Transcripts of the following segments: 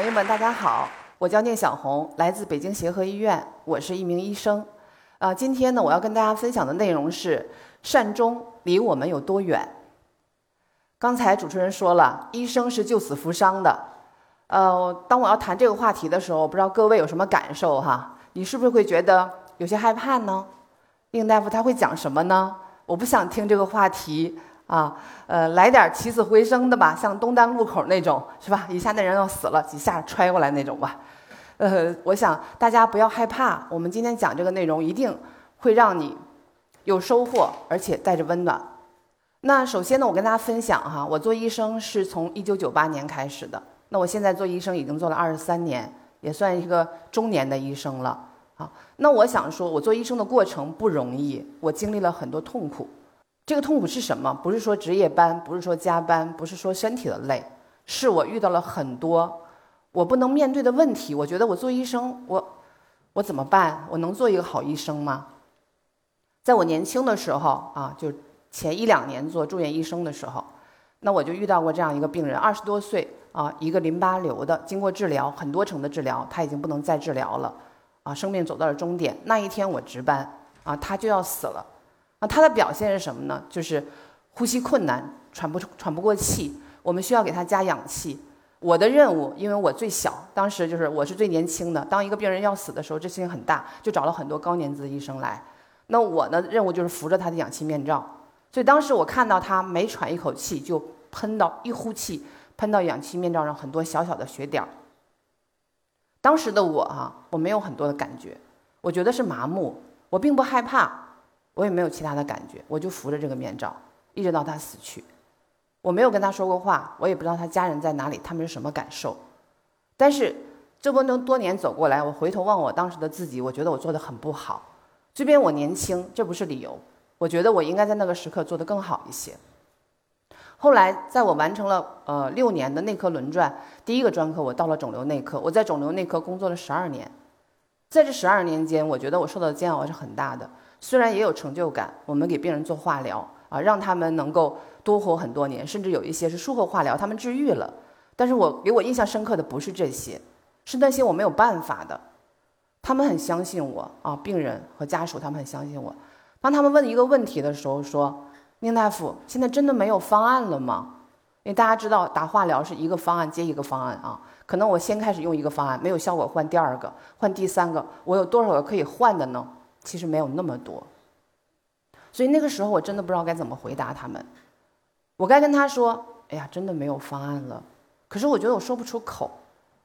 朋友们，大家好，我叫聂小红，来自北京协和医院，我是一名医生。啊，今天呢，我要跟大家分享的内容是善终离我们有多远。刚才主持人说了，医生是救死扶伤的。呃，当我要谈这个话题的时候，不知道各位有什么感受哈？你是不是会觉得有些害怕呢？宁大夫他会讲什么呢？我不想听这个话题。啊，呃，来点起死回生的吧，像东单路口那种，是吧？一下那人要死了，几下踹过来那种吧。呃，我想大家不要害怕，我们今天讲这个内容一定会让你有收获，而且带着温暖。那首先呢，我跟大家分享哈，我做医生是从一九九八年开始的，那我现在做医生已经做了二十三年，也算一个中年的医生了。好，那我想说，我做医生的过程不容易，我经历了很多痛苦。这个痛苦是什么？不是说值夜班，不是说加班，不是说身体的累，是我遇到了很多我不能面对的问题。我觉得我做医生，我我怎么办？我能做一个好医生吗？在我年轻的时候啊，就前一两年做住院医生的时候，那我就遇到过这样一个病人，二十多岁啊，一个淋巴瘤的，经过治疗很多层的治疗，他已经不能再治疗了，啊，生命走到了终点。那一天我值班啊，他就要死了。那他的表现是什么呢？就是呼吸困难，喘不喘不过气，我们需要给他加氧气。我的任务，因为我最小，当时就是我是最年轻的。当一个病人要死的时候，这事情很大，就找了很多高年资的医生来。那我的任务就是扶着他的氧气面罩。所以当时我看到他每喘一口气，就喷到一呼气，喷到氧气面罩上很多小小的血点儿。当时的我啊，我没有很多的感觉，我觉得是麻木，我并不害怕。我也没有其他的感觉，我就扶着这个面罩，一直到他死去。我没有跟他说过话，我也不知道他家人在哪里，他们是什么感受。但是这么多多年走过来，我回头望我当时的自己，我觉得我做的很不好。即便我年轻，这不是理由。我觉得我应该在那个时刻做得更好一些。后来，在我完成了呃六年的内科轮转，第一个专科我到了肿瘤内科，我在肿瘤内科工作了十二年。在这十二年间，我觉得我受到的煎熬是很大的。虽然也有成就感，我们给病人做化疗啊，让他们能够多活很多年，甚至有一些是术后化疗，他们治愈了。但是我给我印象深刻的不是这些，是那些我没有办法的。他们很相信我啊，病人和家属他们很相信我。当他们问一个问题的时候，说：“宁大夫，现在真的没有方案了吗？”因为大家知道打化疗是一个方案接一个方案啊，可能我先开始用一个方案没有效果，换第二个，换第三个，我有多少个可以换的呢？其实没有那么多，所以那个时候我真的不知道该怎么回答他们。我该跟他说：“哎呀，真的没有方案了。”可是我觉得我说不出口，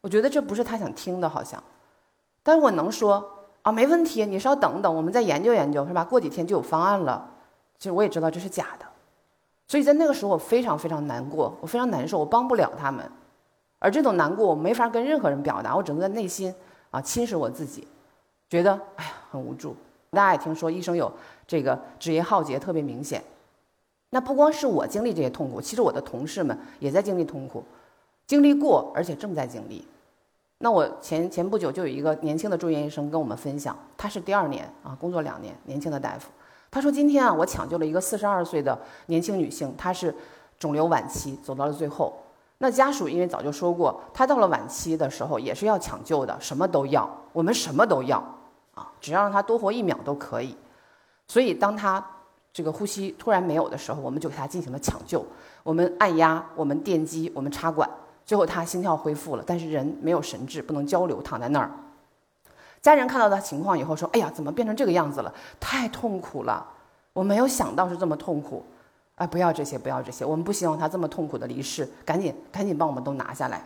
我觉得这不是他想听的，好像。但是我能说啊，没问题，你稍等等，我们再研究研究，是吧？过几天就有方案了。其实我也知道这是假的，所以在那个时候我非常非常难过，我非常难受，我帮不了他们。而这种难过我没法跟任何人表达，我只能在内心啊侵蚀我自己。觉得哎呀无助，大家也听说医生有这个职业浩劫特别明显。那不光是我经历这些痛苦，其实我的同事们也在经历痛苦，经历过而且正在经历。那我前前不久就有一个年轻的住院医生跟我们分享，他是第二年啊，工作两年，年轻的大夫。他说今天啊，我抢救了一个四十二岁的年轻女性，她是肿瘤晚期，走到了最后。那家属因为早就说过，她到了晚期的时候也是要抢救的，什么都要，我们什么都要。啊，只要让他多活一秒都可以。所以，当他这个呼吸突然没有的时候，我们就给他进行了抢救。我们按压，我们电击，我们插管，最后他心跳恢复了，但是人没有神志，不能交流，躺在那儿。家人看到他情况以后说：“哎呀，怎么变成这个样子了？太痛苦了！我没有想到是这么痛苦。哎，不要这些，不要这些，我们不希望他这么痛苦的离世。赶紧，赶紧帮我们都拿下来。”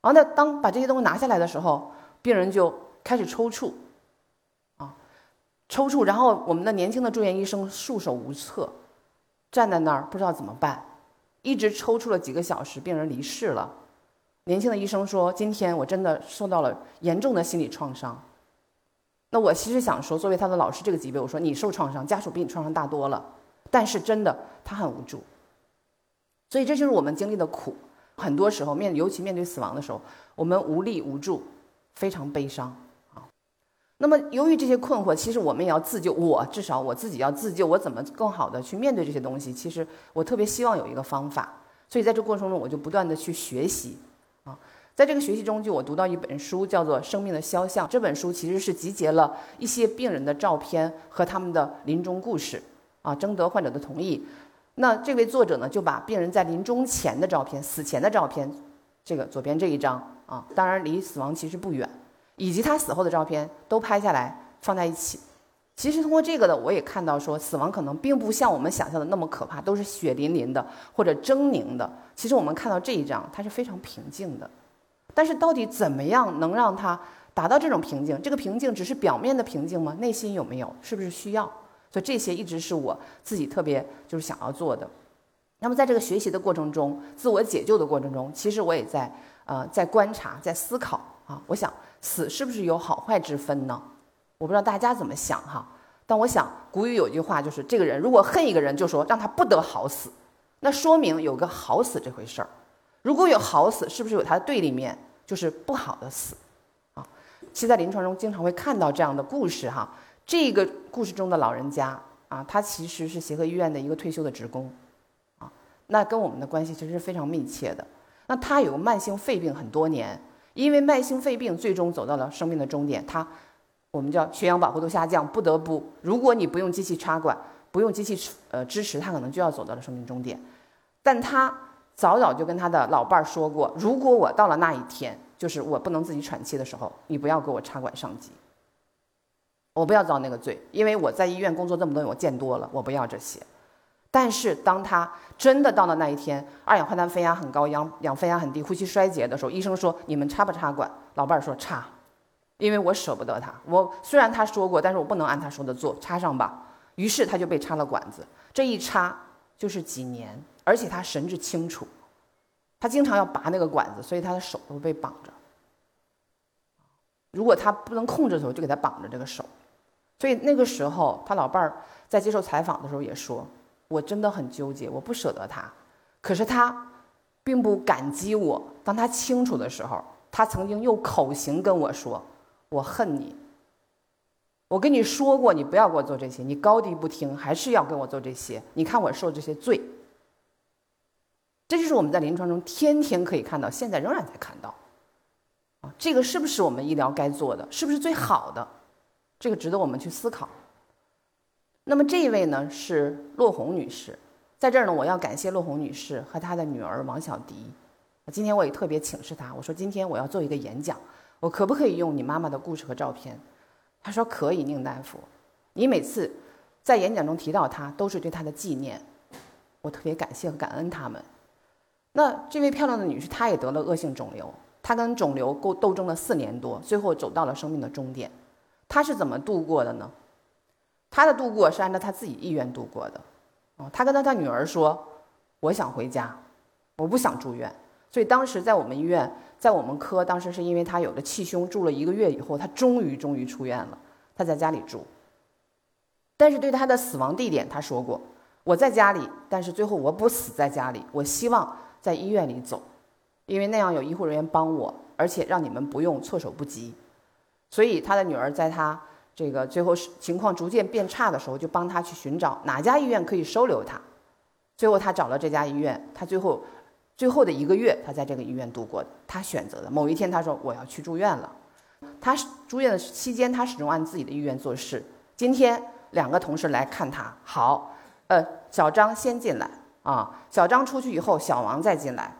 然后，那当把这些东西拿下来的时候，病人就开始抽搐。抽搐，然后我们的年轻的住院医生束手无策，站在那儿不知道怎么办，一直抽搐了几个小时，病人离世了。年轻的医生说：“今天我真的受到了严重的心理创伤。”那我其实想说，作为他的老师这个级别，我说你受创伤，家属比你创伤大多了。但是真的，他很无助。所以这就是我们经历的苦。很多时候面，尤其面对死亡的时候，我们无力无助，非常悲伤。那么，由于这些困惑，其实我们也要自救。我至少我自己要自救，我怎么更好的去面对这些东西？其实我特别希望有一个方法。所以在这过程中，我就不断的去学习，啊，在这个学习中，就我读到一本书，叫做《生命的肖像》。这本书其实是集结了一些病人的照片和他们的临终故事，啊，征得患者的同意。那这位作者呢，就把病人在临终前的照片、死前的照片，这个左边这一张啊，当然离死亡其实不远，以及他死后的照片都拍下来放在一起。其实通过这个呢，我也看到说，死亡可能并不像我们想象的那么可怕，都是血淋淋的或者狰狞的。其实我们看到这一张，它是非常平静的。但是到底怎么样能让它达到这种平静？这个平静只是表面的平静吗？内心有没有？是不是需要？所以这些一直是我自己特别就是想要做的。那么在这个学习的过程中，自我解救的过程中，其实我也在呃在观察，在思考啊。我想死是不是有好坏之分呢？我不知道大家怎么想哈，但我想古语有句话，就是这个人如果恨一个人，就说让他不得好死，那说明有个好死这回事儿。如果有好死，是不是有它的对立面，就是不好的死？啊，其实，在临床中经常会看到这样的故事哈。这个故事中的老人家啊，他其实是协和医院的一个退休的职工，啊，那跟我们的关系其实是非常密切的。那他有个慢性肺病很多年，因为慢性肺病最终走到了生命的终点，他。我们叫血氧饱和度下降，不得不，如果你不用机器插管，不用机器呃支持，他可能就要走到了生命终点。但他早早就跟他的老伴说过，如果我到了那一天，就是我不能自己喘气的时候，你不要给我插管上机，我不要遭那个罪，因为我在医院工作这么多年，我见多了，我不要这些。但是当他真的到了那一天，二氧化碳分压很高，氧氧分压很低，呼吸衰竭的时候，医生说你们插不插管？老伴儿说插。因为我舍不得他，我虽然他说过，但是我不能按他说的做，插上吧。于是他就被插了管子，这一插就是几年，而且他神志清楚，他经常要拔那个管子，所以他的手都被绑着。如果他不能控制的时候，就给他绑着这个手。所以那个时候，他老伴儿在接受采访的时候也说：“我真的很纠结，我不舍得他，可是他并不感激我。当他清楚的时候，他曾经用口型跟我说。”我恨你，我跟你说过，你不要给我做这些，你高低不听，还是要给我做这些。你看我受这些罪，这就是我们在临床中天天可以看到，现在仍然在看到。啊，这个是不是我们医疗该做的？是不是最好的？这个值得我们去思考。那么这一位呢是骆红女士，在这儿呢，我要感谢骆红女士和她的女儿王小迪。今天我也特别请示她，我说今天我要做一个演讲。我可不可以用你妈妈的故事和照片？她说可以，宁大夫。你每次在演讲中提到她，都是对她的纪念。我特别感谢和感恩他们。那这位漂亮的女士，她也得了恶性肿瘤，她跟肿瘤斗斗争了四年多，最后走到了生命的终点。她是怎么度过的呢？他的度过是按照他自己意愿度过的。哦，他跟他的女儿说：“我想回家，我不想住院。”所以当时在我们医院。在我们科，当时是因为他有了气胸，住了一个月以后，他终于终于出院了。他在家里住，但是对他的死亡地点，他说过：“我在家里，但是最后我不死在家里，我希望在医院里走，因为那样有医护人员帮我，而且让你们不用措手不及。”所以他的女儿在他这个最后情况逐渐变差的时候，就帮他去寻找哪家医院可以收留他。最后他找了这家医院，他最后。最后的一个月，他在这个医院度过的。他选择的某一天，他说：“我要去住院了。”他住院的期间，他始终按自己的意愿做事。今天两个同事来看他，好，呃，小张先进来啊。小张出去以后，小王再进来。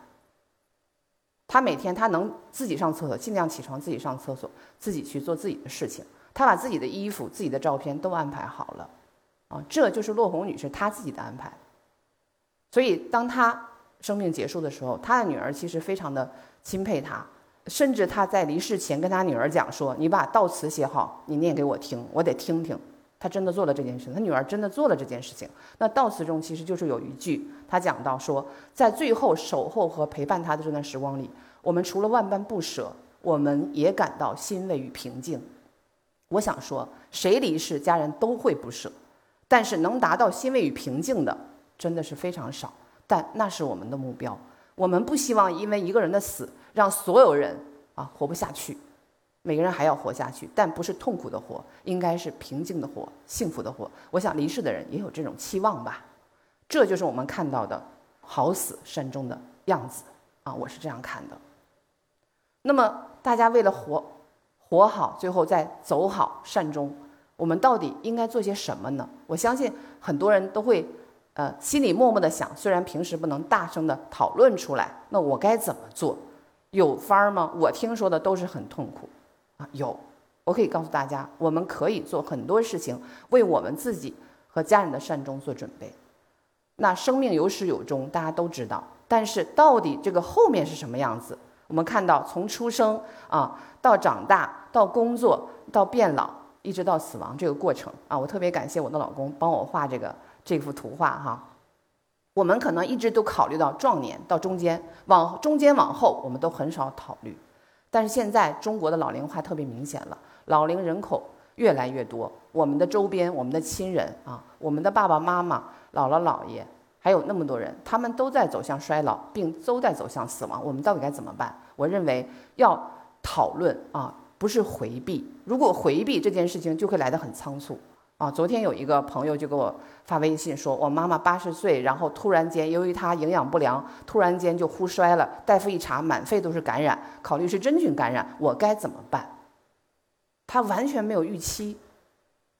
他每天他能自己上厕所，尽量起床自己上厕所，自己去做自己的事情。他把自己的衣服、自己的照片都安排好了，啊，这就是骆红女士她自己的安排。所以当她。生命结束的时候，她的女儿其实非常的钦佩她，甚至她在离世前跟她女儿讲说：“你把悼词写好，你念给我听，我得听听。”她真的做了这件事，她女儿真的做了这件事情。那悼词中其实就是有一句，她讲到说，在最后守候和陪伴她的这段时光里，我们除了万般不舍，我们也感到欣慰与平静。我想说，谁离世，家人都会不舍，但是能达到欣慰与平静的，真的是非常少。但那是我们的目标，我们不希望因为一个人的死让所有人啊活不下去，每个人还要活下去，但不是痛苦的活，应该是平静的活，幸福的活。我想离世的人也有这种期望吧，这就是我们看到的好死善终的样子啊，我是这样看的。那么大家为了活活好，最后再走好善终，我们到底应该做些什么呢？我相信很多人都会，呃，心里默默的想，虽然平时不能大声的讨论出来，那我该怎么做？有法儿吗？我听说的都是很痛苦，啊，有，我可以告诉大家，我们可以做很多事情，为我们自己和家人的善终做准备。那生命有始有终，大家都知道，但是到底这个后面是什么样子？我们看到，从出生啊，到长大，到工作，到变老，一直到死亡这个过程啊，我特别感谢我的老公帮我画这个这幅图画哈。我们可能一直都考虑到壮年，到中间，往中间往后，我们都很少考虑。但是现在中国的老龄化特别明显了，老龄人口越来越多，我们的周边，我们的亲人啊，我们的爸爸妈妈、姥姥姥爷。还有那么多人，他们都在走向衰老，并都在走向死亡。我们到底该怎么办？我认为要讨论啊，不是回避。如果回避这件事情，就会来得很仓促啊。昨天有一个朋友就给我发微信说，我妈妈八十岁，然后突然间由于她营养不良，突然间就呼衰了。大夫一查，满肺都是感染，考虑是真菌感染，我该怎么办？他完全没有预期。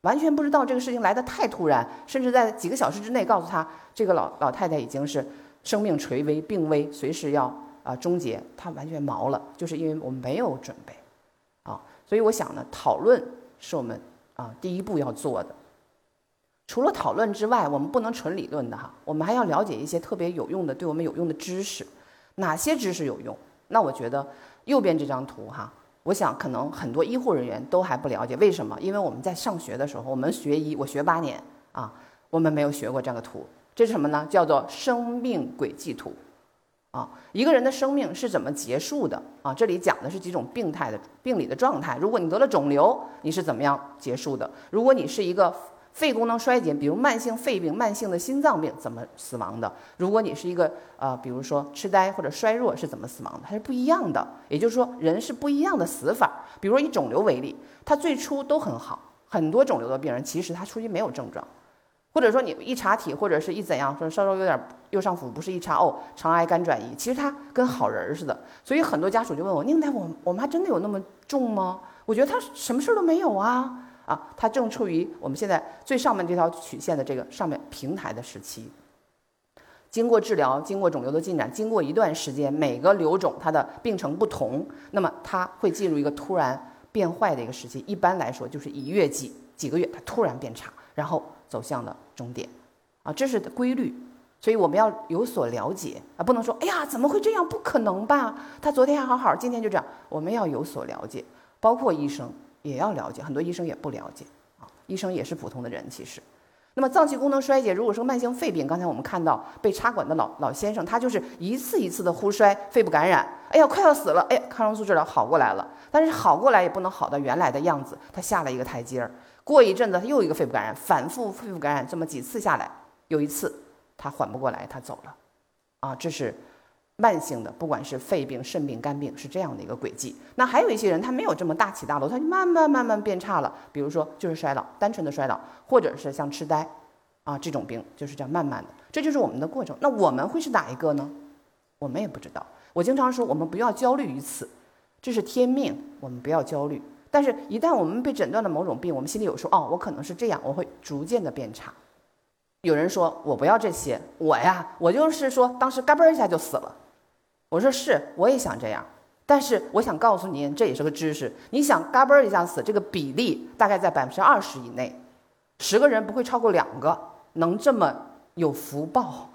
完全不知道这个事情来得太突然，甚至在几个小时之内告诉他，这个老老太太已经是生命垂危、病危，随时要啊终结，他完全毛了，就是因为我们没有准备，所以我想呢，讨论是我们啊第一步要做的。除了讨论之外，我们不能纯理论的哈，我们还要了解一些特别有用的、对我们有用的知识。哪些知识有用？那我觉得右边这张图哈。我想，可能很多医护人员都还不了解为什么？因为我们在上学的时候，我们学医，我学八年啊，我们没有学过这样的图。这是什么呢？叫做生命轨迹图，啊，一个人的生命是怎么结束的啊？这里讲的是几种病态的病理的状态。如果你得了肿瘤，你是怎么样结束的？如果你是一个。肺功能衰竭，比如慢性肺病、慢性的心脏病，怎么死亡的？如果你是一个呃，比如说痴呆或者衰弱，是怎么死亡的？它是不一样的。也就是说，人是不一样的死法。比如以肿瘤为例，它最初都很好，很多肿瘤的病人其实他初期没有症状，或者说你一查体或者是一怎样，说稍稍有点右上腹不适，一查哦，肠癌肝转移，其实他跟好人似的。所以很多家属就问我：宁太，我我妈真的有那么重吗？我觉得她什么事儿都没有啊。啊，她正处于我们现在最上面这条曲线的这个上面平台的时期。经过治疗，经过肿瘤的进展，经过一段时间，每个瘤种它的病程不同，那么它会进入一个突然变坏的一个时期。一般来说，就是一月几几个月，它突然变差，然后走向了终点。啊，这是规律，所以我们要有所了解啊，不能说哎呀怎么会这样？不可能吧？他昨天还好好，今天就这样。我们要有所了解，包括医生。也要了解，很多医生也不了解啊。医生也是普通的人，其实。那么脏器功能衰竭，如果说慢性肺病，刚才我们看到被插管的老老先生，他就是一次一次的呼衰，肺部感染，哎呀，快要死了，哎，抗生素治疗好过来了，但是好过来也不能好到原来的样子，他下了一个台阶儿。过一阵子他又一个肺部感染，反复肺部感染这么几次下来，有一次他缓不过来，他走了，啊，这是。慢性的，不管是肺病、肾病、肝病，是这样的一个轨迹。那还有一些人，他没有这么大起大落，他就慢慢慢慢变差了。比如说，就是衰老，单纯的衰老，或者是像痴呆，啊，这种病就是这样慢慢的，这就是我们的过程。那我们会是哪一个呢？我们也不知道。我经常说，我们不要焦虑于此，这是天命，我们不要焦虑。但是，一旦我们被诊断了某种病，我们心里有数，哦，我可能是这样，我会逐渐的变差。有人说我不要这些，我呀，我就是说当时嘎嘣一下就死了。我说是，我也想这样，但是我想告诉您，这也是个知识。你想嘎嘣一下死，这个比例大概在百分之二十以内，十个人不会超过两个能这么有福报、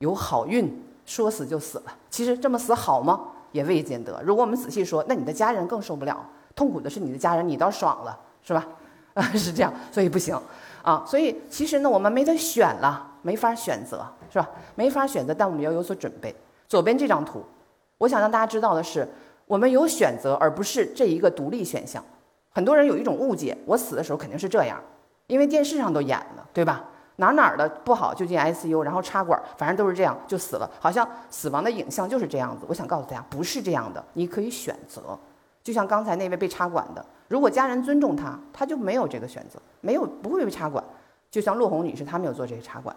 有好运，说死就死了。其实这么死好吗？也未见得。如果我们仔细说，那你的家人更受不了，痛苦的是你的家人，你倒爽了，是吧？啊，是这样，所以不行啊。所以其实呢，我们没得选了，没法选择，是吧？没法选择，但我们要有所准备。左边这张图，我想让大家知道的是，我们有选择，而不是这一个独立选项。很多人有一种误解，我死的时候肯定是这样，因为电视上都演了，对吧？哪哪的不好就进 ICU，然后插管，反正都是这样就死了，好像死亡的影像就是这样子。我想告诉大家，不是这样的，你可以选择。就像刚才那位被插管的，如果家人尊重他，他就没有这个选择，没有不会被插管。就像陆红女士，她没有做这些插管。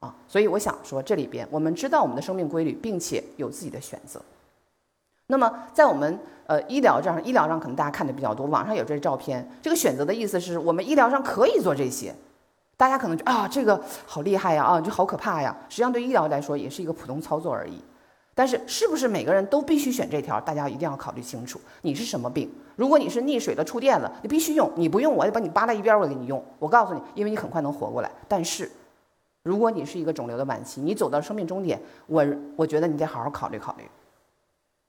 啊，所以我想说，这里边我们知道我们的生命规律，并且有自己的选择。那么在我们呃医疗这样，医疗上可能大家看的比较多，网上有这些照片。这个选择的意思是我们医疗上可以做这些，大家可能就啊这个好厉害呀啊就好可怕呀。实际上对医疗来说也是一个普通操作而已。但是是不是每个人都必须选这条？大家一定要考虑清楚，你是什么病？如果你是溺水了、触电了，你必须用，你不用我就把你扒拉一边，我给你用。我告诉你，因为你很快能活过来。但是，如果你是一个肿瘤的晚期，你走到生命终点，我我觉得你得好好考虑考虑，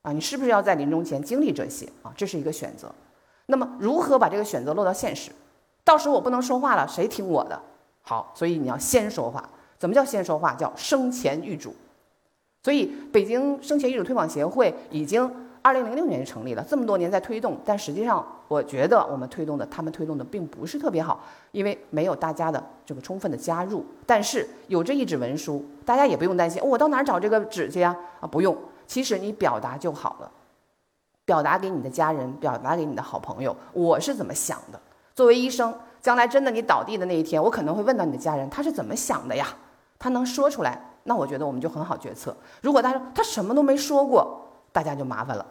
啊，你是不是要在临终前经历这些啊？这是一个选择。那么如何把这个选择落到现实？到时候我不能说话了，谁听我的？好，所以你要先说话。怎么叫先说话？叫生前预嘱。所以，北京生前遗嘱推广协会已经二零零六年就成立了，这么多年在推动，但实际上，我觉得我们推动的，他们推动的并不是特别好，因为没有大家的这个充分的加入。但是有这一纸文书，大家也不用担心，我到哪儿找这个纸去呀？啊，不用，其实你表达就好了，表达给你的家人，表达给你的好朋友，我是怎么想的。作为医生，将来真的你倒地的那一天，我可能会问到你的家人，他是怎么想的呀？他能说出来。那我觉得我们就很好决策。如果他说他什么都没说过，大家就麻烦了，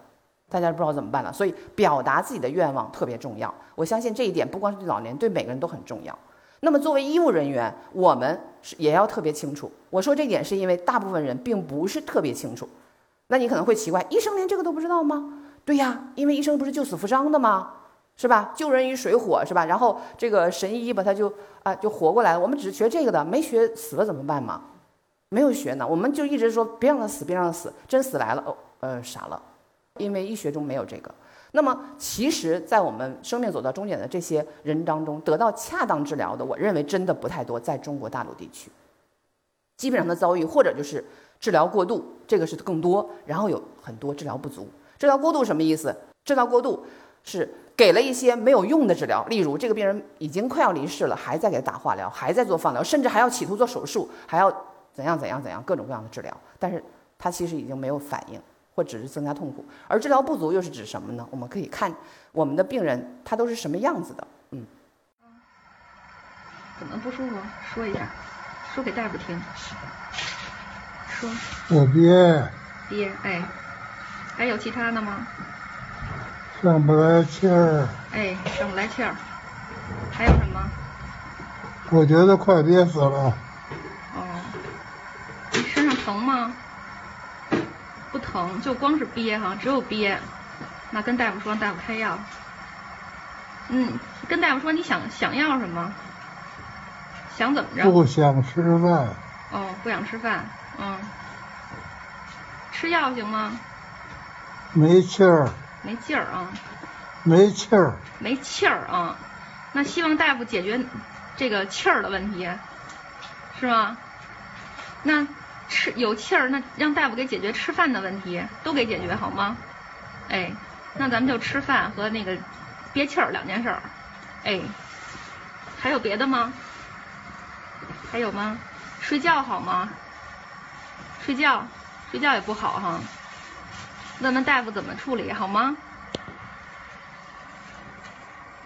大家不知道怎么办了。所以表达自己的愿望特别重要。我相信这一点不光是对老年，对每个人都很重要。那么作为医务人员，我们是也要特别清楚。我说这点是因为大部分人并不是特别清楚。那你可能会奇怪，医生连这个都不知道吗？对呀，因为医生不是救死扶伤的吗？是吧？救人于水火是吧？然后这个神医把他就啊就活过来了。我们只是学这个的，没学死了怎么办嘛？没有学呢，我们就一直说别让他死，别让他死，真死来了哦，呃，傻了，因为医学中没有这个。那么，其实，在我们生命走到终点的这些人当中，得到恰当治疗的，我认为真的不太多，在中国大陆地区，基本上的遭遇或者就是治疗过度，这个是更多，然后有很多治疗不足。治疗过度什么意思？治疗过度是给了一些没有用的治疗，例如这个病人已经快要离世了，还在给他打化疗，还在做放疗，甚至还要企图做手术，还要。怎样怎样怎样，各种各样的治疗，但是他其实已经没有反应，或只是增加痛苦。而治疗不足又是指什么呢？我们可以看我们的病人他都是什么样子的，嗯。怎么不舒服？说一下，说给大夫听。说。我憋。憋，哎。还有其他的吗？上不来气儿。哎，上不来气儿。还有什么？我觉得快憋死了。疼吗？不疼，就光是憋哈，只有憋。那跟大夫说，大夫开药。嗯，跟大夫说你想想要什么？想怎么着？不想吃饭。哦，不想吃饭，嗯。吃药行吗？没气儿。没劲儿啊。没气儿。没气儿啊。那希望大夫解决这个气儿的问题，是吗？那。吃有气儿，那让大夫给解决吃饭的问题，都给解决好吗？哎，那咱们就吃饭和那个憋气儿两件事。哎，还有别的吗？还有吗？睡觉好吗？睡觉，睡觉也不好哈。问问大夫怎么处理好吗？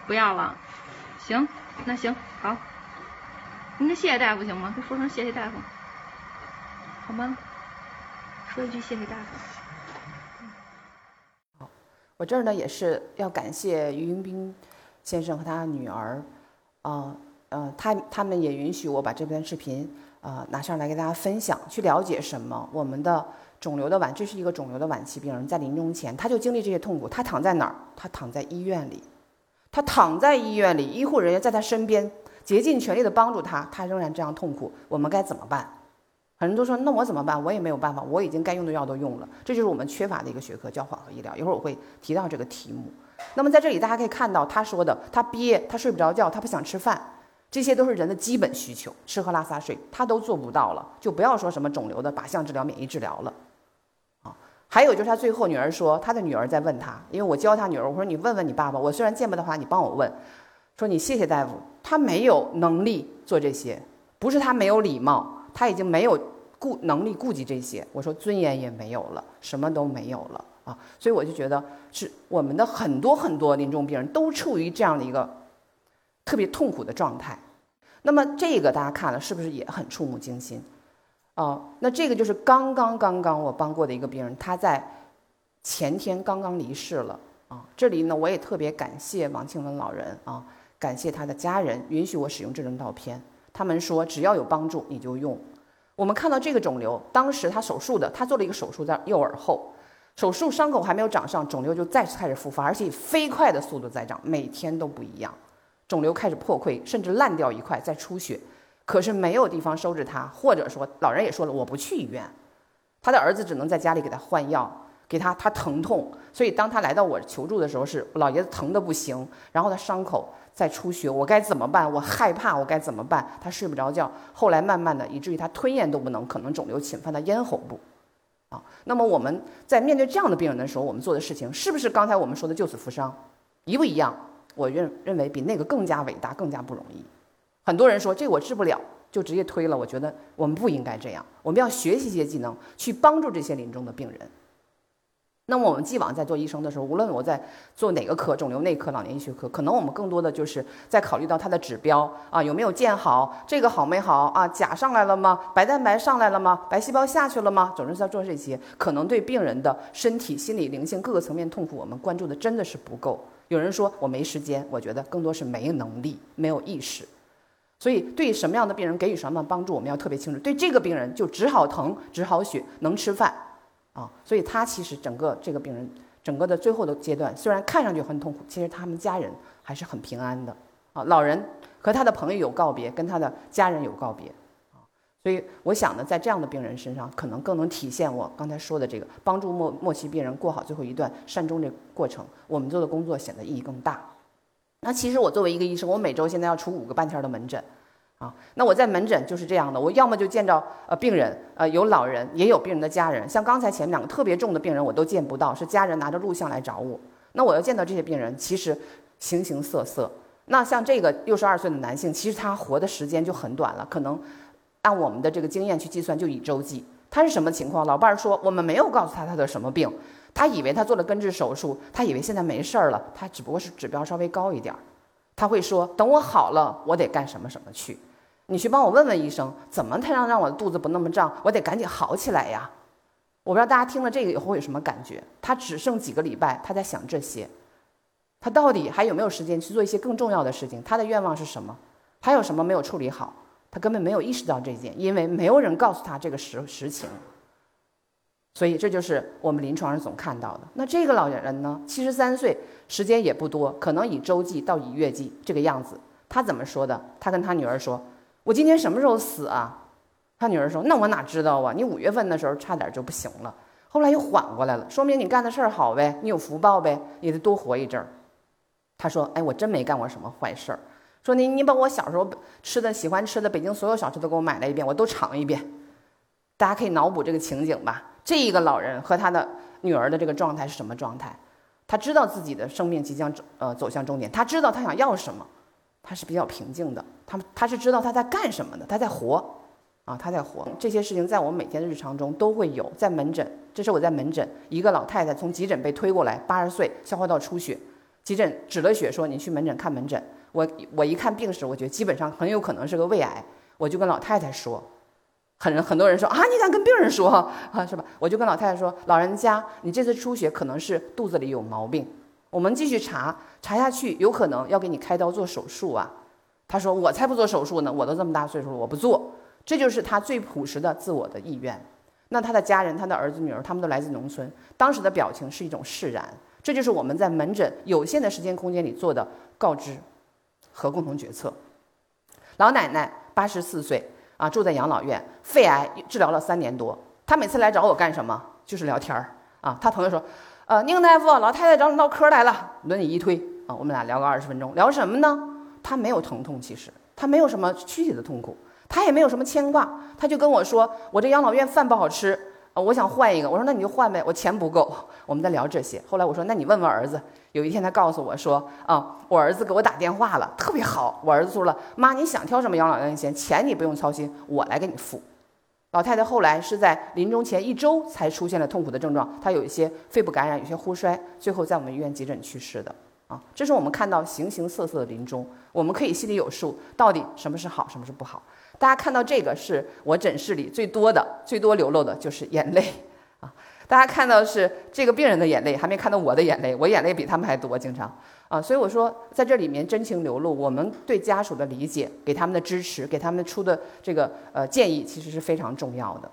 不要了，行，那行好。您谢谢大夫行吗？说声谢谢大夫。好吗？说一句谢谢大夫。好，我这儿呢也是要感谢于迎宾先生和他的女儿，啊呃，他他们也允许我把这段视频啊拿上来跟大家分享，去了解什么我们的肿瘤的晚，这是一个肿瘤的晚期病人，在临终前他就经历这些痛苦，他躺在哪儿？他躺在医院里，他躺在医院里，医护人员在他身边竭尽全力的帮助他，他仍然这样痛苦，我们该怎么办？很多人都说，那我怎么办？我也没有办法，我已经该用的药都用了，这就是我们缺乏的一个学科，叫缓和医疗。一会儿我会提到这个题目。那么在这里，大家可以看到他说的，他憋，他睡不着觉，他不想吃饭，这些都是人的基本需求，吃喝拉撒睡，他都做不到了，就不要说什么肿瘤的靶向治疗、免疫治疗了。啊，还有就是他最后女儿说，他的女儿在问他，因为我教他女儿，我说你问问你爸爸，我虽然见不到他，你帮我问，说你谢谢大夫，他没有能力做这些，不是他没有礼貌。他已经没有顾能力顾及这些，我说尊严也没有了，什么都没有了啊！所以我就觉得是我们的很多很多临终病人都处于这样的一个特别痛苦的状态。那么这个大家看了是不是也很触目惊心？哦，那这个就是刚刚刚刚我帮过的一个病人，他在前天刚刚离世了啊。这里呢，我也特别感谢王庆文老人啊，感谢他的家人允许我使用这张照片。他们说只要有帮助你就用。我们看到这个肿瘤，当时他手术的，他做了一个手术在右耳后，手术伤口还没有长上，肿瘤就再次开始复发，而且以飞快的速度在长，每天都不一样。肿瘤开始破溃，甚至烂掉一块，在出血，可是没有地方收治他，或者说老人也说了，我不去医院。他的儿子只能在家里给他换药，给他他疼痛，所以当他来到我求助的时候，是老爷子疼的不行，然后他伤口在出血，我该怎么办？我害怕，我该怎么办？他睡不着觉，后来慢慢的，以至于他吞咽都不能，可能肿瘤侵犯到咽喉部，啊，那么我们在面对这样的病人的时候，我们做的事情是不是刚才我们说的救死扶伤，一不一样？我认认为比那个更加伟大，更加不容易。很多人说这我治不了。就直接推了，我觉得我们不应该这样，我们要学习一些技能，去帮助这些临终的病人。那么我们既往在做医生的时候，无论我在做哪个科，肿瘤内科、老年医学科，可能我们更多的就是在考虑到它的指标啊，有没有见好，这个好没好啊，钾上来了吗？白蛋白上来了吗？白细胞下去了吗？总是在做这些，可能对病人的身体、心理、灵性各个层面痛苦，我们关注的真的是不够。有人说我没时间，我觉得更多是没能力、没有意识。所以，对什么样的病人给予什么帮助，我们要特别清楚。对这个病人，就止好疼、止好血、能吃饭，啊，所以他其实整个这个病人整个的最后的阶段，虽然看上去很痛苦，其实他们家人还是很平安的。啊，老人和他的朋友有告别，跟他的家人有告别，啊，所以我想呢，在这样的病人身上，可能更能体现我刚才说的这个帮助末末期病人过好最后一段善终这过程，我们做的工作显得意义更大。那其实我作为一个医生，我每周现在要出五个半天的门诊，啊，那我在门诊就是这样的，我要么就见着呃病人，呃有老人，也有病人的家人，像刚才前面两个特别重的病人我都见不到，是家人拿着录像来找我。那我要见到这些病人，其实形形色色。那像这个六十二岁的男性，其实他活的时间就很短了，可能按我们的这个经验去计算，就以周计。他是什么情况？老伴儿说我们没有告诉他他的什么病。他以为他做了根治手术，他以为现在没事儿了，他只不过是指标稍微高一点儿。他会说：“等我好了，我得干什么什么去。”你去帮我问问医生，怎么才能让我的肚子不那么胀？我得赶紧好起来呀！我不知道大家听了这个以后有什么感觉？他只剩几个礼拜，他在想这些，他到底还有没有时间去做一些更重要的事情？他的愿望是什么？还有什么没有处理好？他根本没有意识到这件，因为没有人告诉他这个实实情。所以这就是我们临床上总看到的。那这个老人呢，七十三岁，时间也不多，可能以周计到以月计这个样子。他怎么说的？他跟他女儿说：“我今天什么时候死啊？”他女儿说：“那我哪知道啊？你五月份的时候差点就不行了，后来又缓过来了，说明你干的事儿好呗，你有福报呗，你得多活一阵儿。”他说：“哎，我真没干过什么坏事儿。说你你把我小时候吃的、喜欢吃的北京所有小吃都给我买了一遍，我都尝一遍。大家可以脑补这个情景吧。”这一个老人和他的女儿的这个状态是什么状态？他知道自己的生命即将呃走向终点，他知道他想要什么，他是比较平静的。他他是知道他在干什么的，他在活，啊，他在活。这些事情在我每天的日常中都会有。在门诊，这是我在门诊，一个老太太从急诊被推过来，八十岁，消化道出血，急诊止了血，说你去门诊看门诊。我我一看病史，我觉得基本上很有可能是个胃癌，我就跟老太太说。很很多人说啊，你敢跟病人说 啊，是吧？我就跟老太太说，老人家，你这次出血可能是肚子里有毛病，我们继续查查下去，有可能要给你开刀做手术啊。他说我才不做手术呢，我都这么大岁数了，我不做。这就是他最朴实的自我的意愿。那他的家人，他的儿子女儿，他们都来自农村，当时的表情是一种释然。这就是我们在门诊有限的时间空间里做的告知和共同决策。老奶奶八十四岁。啊，住在养老院，肺癌治疗了三年多。他每次来找我干什么？就是聊天儿啊。他朋友说，呃，宁大夫，老太太找你唠嗑来了，轮椅一推啊，我们俩聊个二十分钟，聊什么呢？他没有疼痛，其实他没有什么躯体的痛苦，他也没有什么牵挂，他就跟我说，我这养老院饭不好吃。我想换一个，我说那你就换呗，我钱不够。我们在聊这些，后来我说那你问问儿子。有一天他告诉我说啊，我儿子给我打电话了，特别好。我儿子说了，妈你想挑什么养老院先，钱你不用操心，我来给你付。老太太后来是在临终前一周才出现了痛苦的症状，她有一些肺部感染，有些呼衰，最后在我们医院急诊去世的。啊，这是我们看到形形色色的临终，我们可以心里有数，到底什么是好，什么是不好。大家看到这个是我诊室里最多的、最多流露的就是眼泪，啊，大家看到是这个病人的眼泪，还没看到我的眼泪，我眼泪比他们还多，经常啊。所以我说，在这里面真情流露，我们对家属的理解，给他们的支持，给他们出的这个呃建议，其实是非常重要的。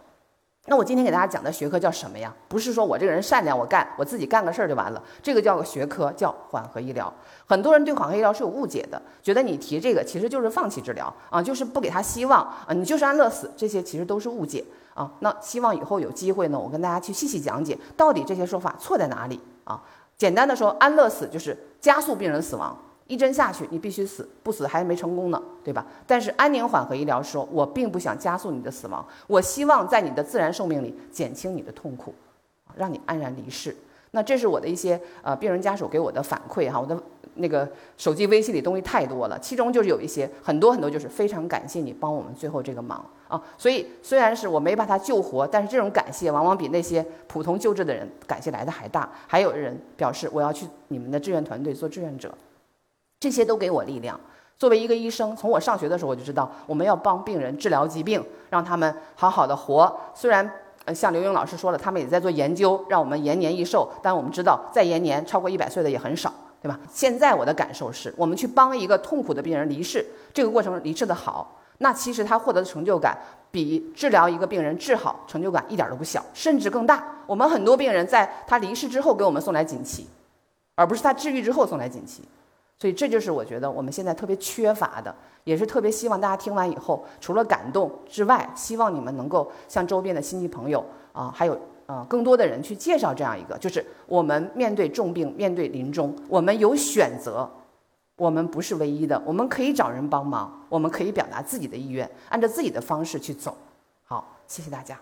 那我今天给大家讲的学科叫什么呀？不是说我这个人善良，我干我自己干个事儿就完了，这个叫个学科，叫缓和医疗。很多人对缓和医疗是有误解的，觉得你提这个其实就是放弃治疗啊，就是不给他希望啊，你就是安乐死，这些其实都是误解啊。那希望以后有机会呢，我跟大家去细细讲解，到底这些说法错在哪里啊？简单的说，安乐死就是加速病人死亡。一针下去，你必须死，不死还没成功呢，对吧？但是安宁缓和医疗说，我并不想加速你的死亡，我希望在你的自然寿命里减轻你的痛苦，让你安然离世。那这是我的一些呃病人家属给我的反馈哈，我的那个手机微信里东西太多了，其中就是有一些很多很多就是非常感谢你帮我们最后这个忙啊。所以虽然是我没把他救活，但是这种感谢往往比那些普通救治的人感谢来的还大。还有人表示我要去你们的志愿团队做志愿者。这些都给我力量。作为一个医生，从我上学的时候我就知道，我们要帮病人治疗疾病，让他们好好的活。虽然，呃，像刘英老师说了，他们也在做研究，让我们延年益寿。但我们知道，再延年超过一百岁的也很少，对吧？现在我的感受是，我们去帮一个痛苦的病人离世，这个过程离世的好，那其实他获得的成就感，比治疗一个病人治好成就感一点都不小，甚至更大。我们很多病人在他离世之后给我们送来锦旗，而不是他治愈之后送来锦旗。所以这就是我觉得我们现在特别缺乏的，也是特别希望大家听完以后，除了感动之外，希望你们能够向周边的亲戚朋友啊，还有啊更多的人去介绍这样一个，就是我们面对重病、面对临终，我们有选择，我们不是唯一的，我们可以找人帮忙，我们可以表达自己的意愿，按照自己的方式去走。好，谢谢大家。